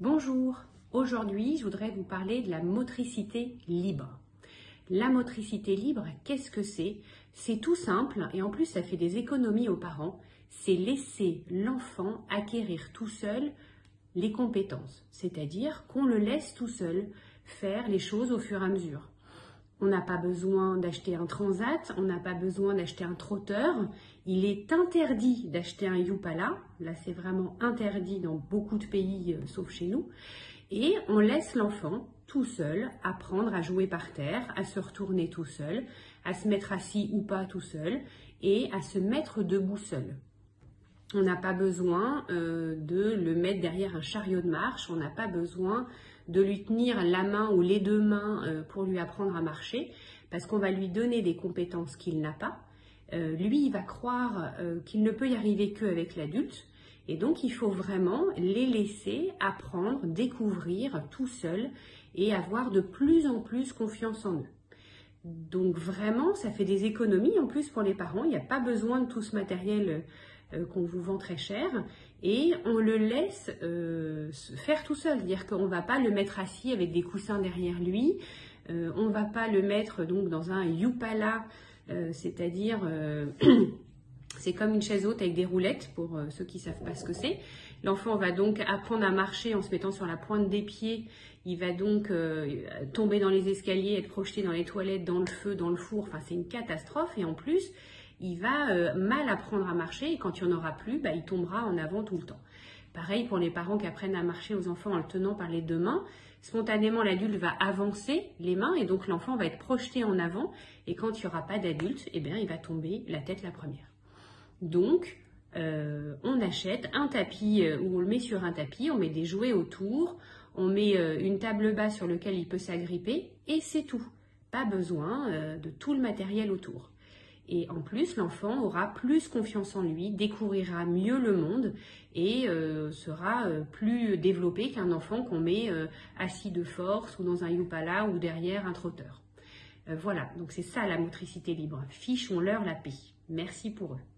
Bonjour, aujourd'hui je voudrais vous parler de la motricité libre. La motricité libre, qu'est-ce que c'est? C'est tout simple et en plus ça fait des économies aux parents, c'est laisser l'enfant acquérir tout seul les compétences, c'est-à-dire qu'on le laisse tout seul faire les choses au fur et à mesure. On n'a pas besoin d'acheter un transat, on n'a pas besoin d'acheter un trotteur. Il est interdit d'acheter un Yupala. Là, c'est vraiment interdit dans beaucoup de pays, euh, sauf chez nous. Et on laisse l'enfant tout seul apprendre à jouer par terre, à se retourner tout seul, à se mettre assis ou pas tout seul, et à se mettre debout seul. On n'a pas besoin euh, de le mettre derrière un chariot de marche, on n'a pas besoin de lui tenir la main ou les deux mains euh, pour lui apprendre à marcher, parce qu'on va lui donner des compétences qu'il n'a pas. Euh, lui, il va croire qu'il ne peut y arriver qu'avec l'adulte, et donc il faut vraiment les laisser apprendre, découvrir tout seul et avoir de plus en plus confiance en eux. Donc vraiment, ça fait des économies en plus pour les parents. Il n'y a pas besoin de tout ce matériel euh, qu'on vous vend très cher et on le laisse euh, faire tout seul. C'est-à-dire qu'on ne va pas le mettre assis avec des coussins derrière lui. Euh, on ne va pas le mettre donc dans un yupala, c'est-à-dire c'est comme une chaise haute avec des roulettes pour ceux qui ne savent pas ce que c'est. L'enfant va donc apprendre à marcher en se mettant sur la pointe des pieds. Il va donc tomber dans les escaliers, être projeté dans les toilettes, dans le feu, dans le four. Enfin, c'est une catastrophe. Et en plus, il va euh, mal apprendre à marcher et quand il n'y en aura plus, bah, il tombera en avant tout le temps. Pareil pour les parents qui apprennent à marcher aux enfants en le tenant par les deux mains. Spontanément, l'adulte va avancer les mains et donc l'enfant va être projeté en avant. Et quand il n'y aura pas d'adulte, eh bien, il va tomber la tête la première. Donc, euh, on achète un tapis euh, ou on le met sur un tapis, on met des jouets autour, on met une table basse sur laquelle il peut s'agripper et c'est tout. Pas besoin de tout le matériel autour. Et en plus, l'enfant aura plus confiance en lui, découvrira mieux le monde et euh, sera euh, plus développé qu'un enfant qu'on met euh, assis de force ou dans un yupala ou derrière un trotteur. voilà, donc c'est ça la motricité libre. Fichons-leur la paix. Merci pour eux.